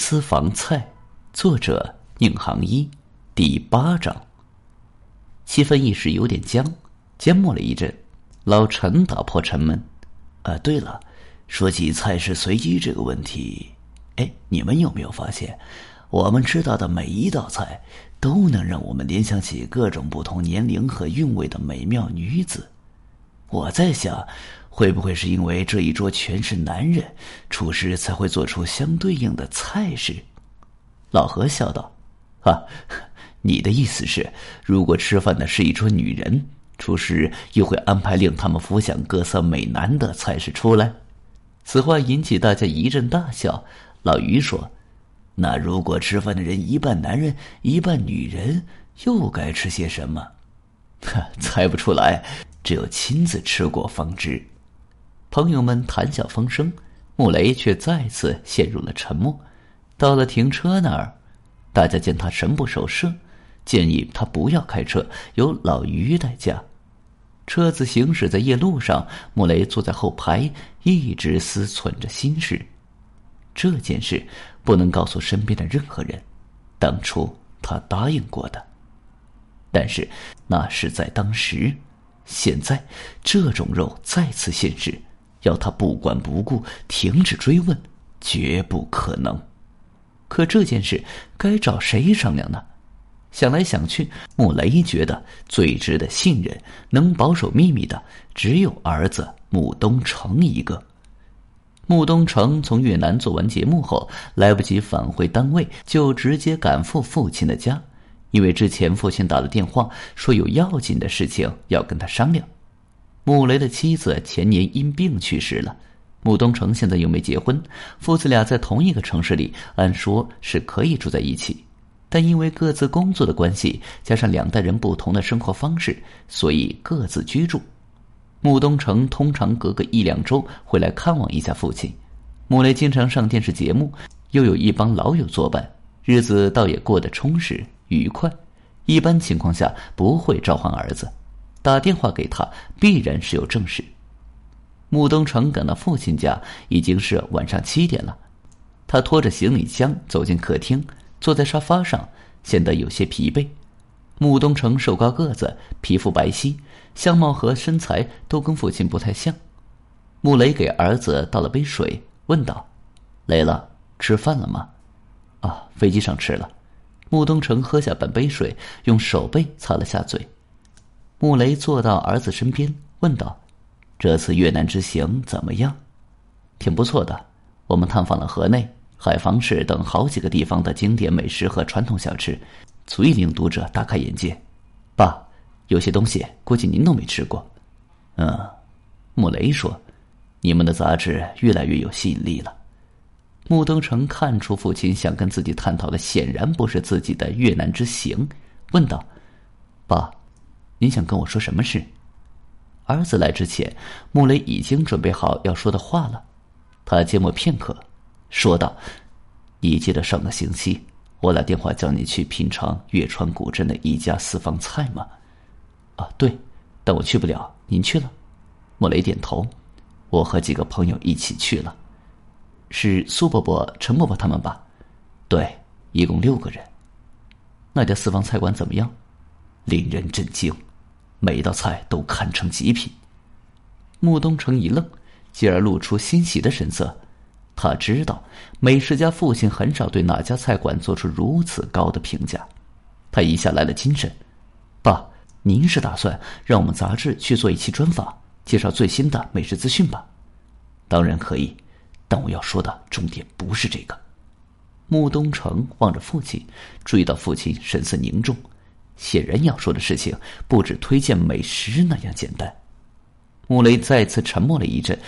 私房菜，作者宁杭一，第八章。气氛一时有点僵，缄默了一阵。老陈打破沉闷：“啊，对了，说起菜式随机这个问题，哎，你们有没有发现，我们知道的每一道菜，都能让我们联想起各种不同年龄和韵味的美妙女子？我在想。”会不会是因为这一桌全是男人，厨师才会做出相对应的菜式？老何笑道：“啊，你的意思是，如果吃饭的是一桌女人，厨师又会安排令他们浮想各色美男的菜式出来？”此话引起大家一阵大笑。老于说：“那如果吃饭的人一半男人一半女人，又该吃些什么？” 猜不出来，只有亲自吃过方知。朋友们谈笑风生，穆雷却再次陷入了沉默。到了停车那儿，大家见他神不守舍，建议他不要开车，由老于代驾。车子行驶在夜路上，穆雷坐在后排，一直思忖着心事。这件事不能告诉身边的任何人。当初他答应过的，但是那是在当时。现在这种肉再次现世。要他不管不顾，停止追问，绝不可能。可这件事该找谁商量呢？想来想去，穆雷觉得最值得信任、能保守秘密的，只有儿子穆东成一个。穆东成从越南做完节目后，来不及返回单位，就直接赶赴父亲的家，因为之前父亲打了电话，说有要紧的事情要跟他商量。穆雷的妻子前年因病去世了，穆东成现在又没结婚，父子俩在同一个城市里，按说是可以住在一起，但因为各自工作的关系，加上两代人不同的生活方式，所以各自居住。穆东成通常隔个一两周回来看望一下父亲，穆雷经常上电视节目，又有一帮老友作伴，日子倒也过得充实愉快。一般情况下不会召唤儿子。打电话给他，必然是有正事。穆东成赶到父亲家，已经是晚上七点了。他拖着行李箱走进客厅，坐在沙发上，显得有些疲惫。穆东成瘦高个子，皮肤白皙，相貌和身材都跟父亲不太像。穆雷给儿子倒了杯水，问道：“雷了，吃饭了吗？”“啊，飞机上吃了。”穆东城喝下半杯水，用手背擦了下嘴。穆雷坐到儿子身边，问道：“这次越南之行怎么样？挺不错的。我们探访了河内、海防市等好几个地方的经典美食和传统小吃，足以令读者大开眼界。爸，有些东西估计您都没吃过。”嗯，穆雷说：“你们的杂志越来越有吸引力了。”穆登成看出父亲想跟自己探讨的显然不是自己的越南之行，问道：“爸。”您想跟我说什么事？儿子来之前，穆雷已经准备好要说的话了。他缄默片刻，说道：“你记得上个星期我打电话叫你去品尝月川古镇的一家私房菜吗？”“啊，对，但我去不了。您去了？”穆雷点头。“我和几个朋友一起去了，是苏伯伯、陈伯伯他们吧？”“对，一共六个人。”“那家私房菜馆怎么样？”“令人震惊。”每道菜都堪称极品。穆东成一愣，继而露出欣喜的神色。他知道美食家父亲很少对哪家菜馆做出如此高的评价。他一下来了精神：“爸，您是打算让我们杂志去做一期专访，介绍最新的美食资讯吧？”“当然可以，但我要说的重点不是这个。”穆东成望着父亲，注意到父亲神色凝重。显然要说的事情不止推荐美食那样简单。穆雷再次沉默了一阵，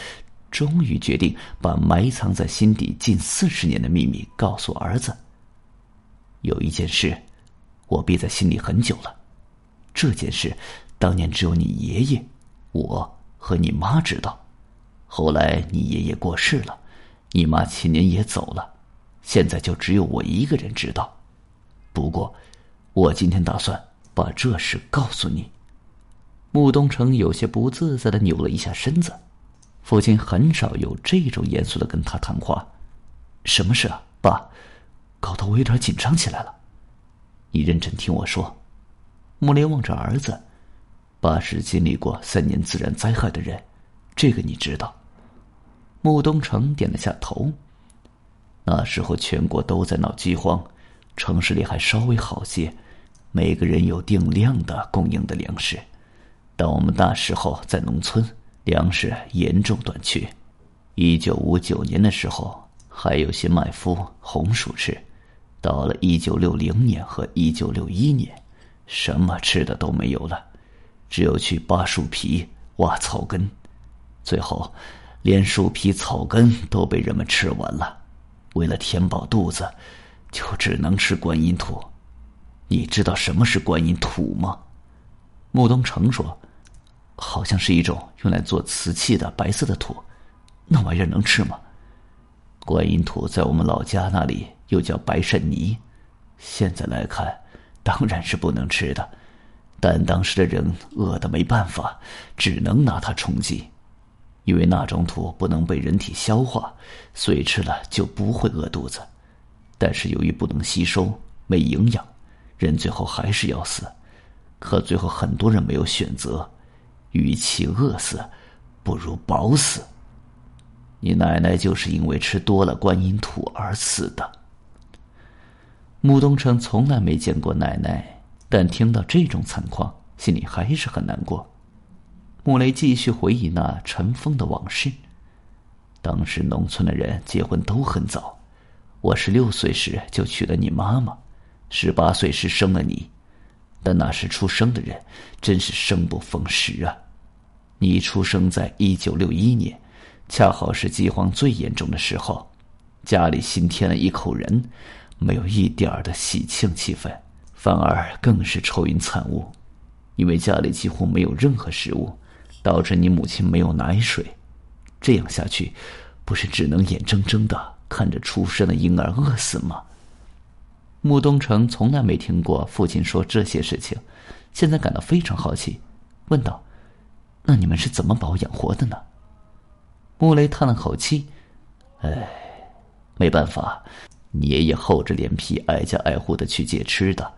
终于决定把埋藏在心底近四十年的秘密告诉儿子。有一件事，我憋在心里很久了。这件事，当年只有你爷爷、我和你妈知道。后来你爷爷过世了，你妈前年也走了，现在就只有我一个人知道。不过。我今天打算把这事告诉你。穆东成有些不自在的扭了一下身子。父亲很少有这种严肃的跟他谈话。什么事啊，爸？搞得我有点紧张起来了。你认真听我说。穆雷望着儿子，爸是经历过三年自然灾害的人，这个你知道。穆东城点了下头。那时候全国都在闹饥荒，城市里还稍微好些，每个人有定量的供应的粮食。但我们那时候在农村，粮食严重短缺。一九五九年的时候，还有些麦麸、红薯吃。到了一九六零年和一九六一年，什么吃的都没有了，只有去扒树皮、挖草根，最后连树皮、草根都被人们吃完了。为了填饱肚子，就只能吃观音土。你知道什么是观音土吗？穆东成说：“好像是一种用来做瓷器的白色的土。”那玩意儿能吃吗？观音土在我们老家那里又叫白鳝泥，现在来看当然是不能吃的，但当时的人饿得没办法，只能拿它充饥，因为那种土不能被人体消化，所以吃了就不会饿肚子。但是由于不能吸收，没营养，人最后还是要死。可最后很多人没有选择，与其饿死，不如饱死。你奶奶就是因为吃多了观音土而死的。穆东城从来没见过奶奶，但听到这种惨况，心里还是很难过。穆雷继续回忆那尘封的往事。当时农村的人结婚都很早，我十六岁时就娶了你妈妈，十八岁时生了你，但那时出生的人真是生不逢时啊！你出生在一九六一年。恰好是饥荒最严重的时候，家里新添了一口人，没有一点儿的喜庆气氛，反而更是愁云惨雾。因为家里几乎没有任何食物，导致你母亲没有奶水。这样下去，不是只能眼睁睁的看着出生的婴儿饿死吗？穆东成从来没听过父亲说这些事情，现在感到非常好奇，问道：“那你们是怎么把我养活的呢？”穆雷叹了口气：“哎，没办法，你爷爷厚着脸皮挨家挨户的去借吃的，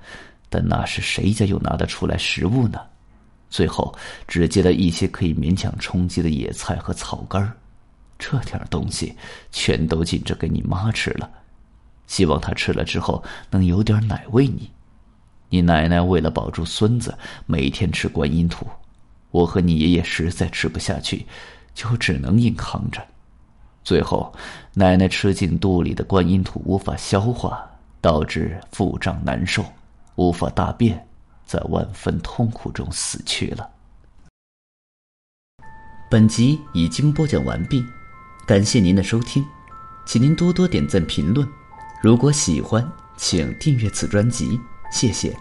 但那是谁家又拿得出来食物呢？最后只接了一些可以勉强充饥的野菜和草根儿，这点东西全都紧着给你妈吃了，希望她吃了之后能有点奶喂你。你奶奶为了保住孙子，每天吃观音土，我和你爷爷实在吃不下去。”就只能硬扛着，最后，奶奶吃进肚里的观音土无法消化，导致腹胀难受，无法大便，在万分痛苦中死去了。本集已经播讲完毕，感谢您的收听，请您多多点赞评论，如果喜欢，请订阅此专辑，谢谢。